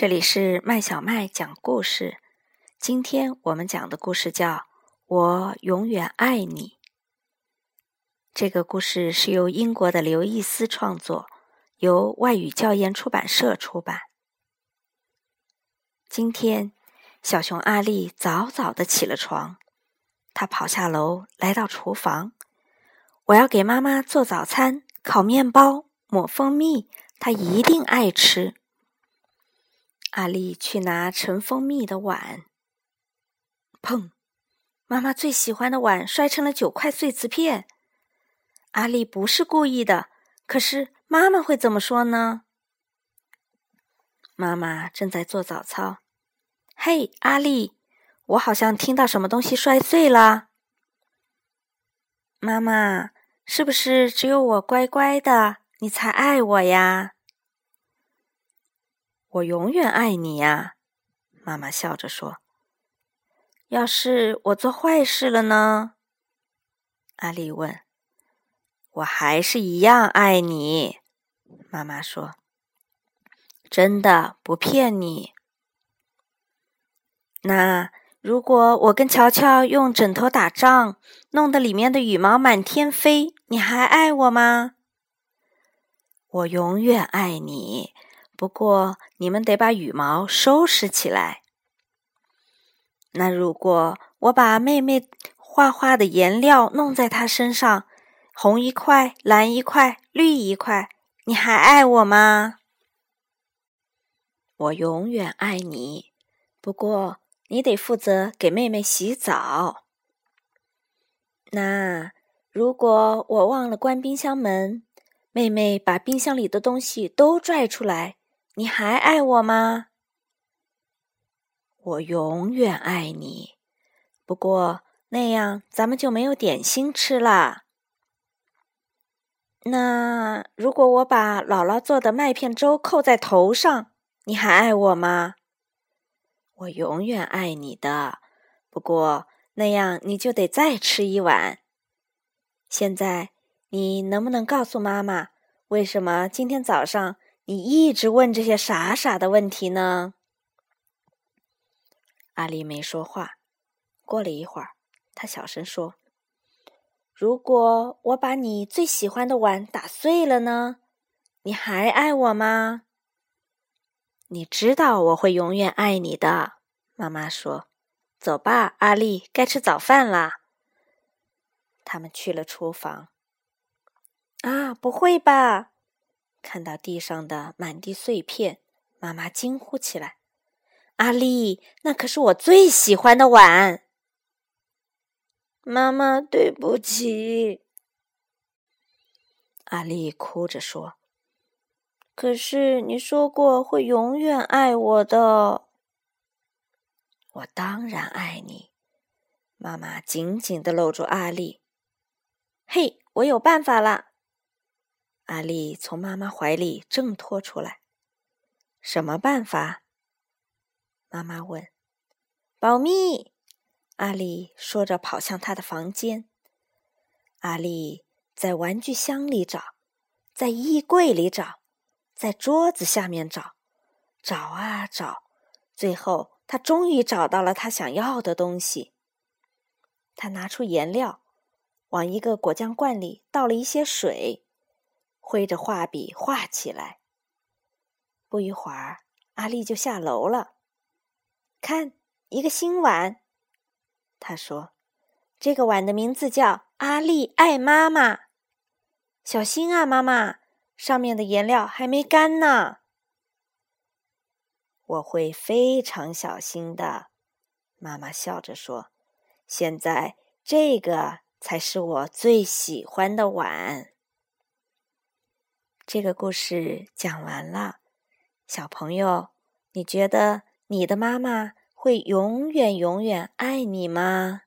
这里是麦小麦讲故事。今天我们讲的故事叫《我永远爱你》。这个故事是由英国的刘易斯创作，由外语教研出版社出版。今天，小熊阿丽早早的起了床，他跑下楼，来到厨房。我要给妈妈做早餐，烤面包，抹蜂蜜，她一定爱吃。阿丽去拿盛蜂蜜的碗，砰！妈妈最喜欢的碗摔成了九块碎瓷片。阿丽不是故意的，可是妈妈会怎么说呢？妈妈正在做早操。嘿，阿丽，我好像听到什么东西摔碎了。妈妈，是不是只有我乖乖的，你才爱我呀？我永远爱你呀，妈妈笑着说。要是我做坏事了呢？阿丽问。我还是一样爱你，妈妈说。真的，不骗你。那如果我跟乔乔用枕头打仗，弄得里面的羽毛满天飞，你还爱我吗？我永远爱你。不过，你们得把羽毛收拾起来。那如果我把妹妹画画的颜料弄在她身上，红一块，蓝一块，绿一块，你还爱我吗？我永远爱你。不过，你得负责给妹妹洗澡。那如果我忘了关冰箱门，妹妹把冰箱里的东西都拽出来。你还爱我吗？我永远爱你。不过那样咱们就没有点心吃了。那如果我把姥姥做的麦片粥扣在头上，你还爱我吗？我永远爱你的。不过那样你就得再吃一碗。现在你能不能告诉妈妈，为什么今天早上？你一直问这些傻傻的问题呢？阿丽没说话。过了一会儿，她小声说：“如果我把你最喜欢的碗打碎了呢？你还爱我吗？”你知道我会永远爱你的，妈妈说：“走吧，阿丽，该吃早饭啦。”他们去了厨房。啊，不会吧！看到地上的满地碎片，妈妈惊呼起来：“阿丽，那可是我最喜欢的碗！”妈妈，对不起。阿丽哭着说：“可是你说过会永远爱我的。”我当然爱你。妈妈紧紧的搂住阿丽。嘿，我有办法了。阿丽从妈妈怀里挣脱出来，什么办法？妈妈问。保密！阿丽说着跑向她的房间。阿丽在玩具箱里找，在衣柜里找，在桌子下面找，找啊找，最后她终于找到了她想要的东西。她拿出颜料，往一个果酱罐里倒了一些水。挥着画笔画起来。不一会儿，阿丽就下楼了。看，一个新碗。他说：“这个碗的名字叫阿丽爱妈妈。”小心啊，妈妈，上面的颜料还没干呢。我会非常小心的，妈妈笑着说：“现在这个才是我最喜欢的碗。”这个故事讲完了，小朋友，你觉得你的妈妈会永远永远爱你吗？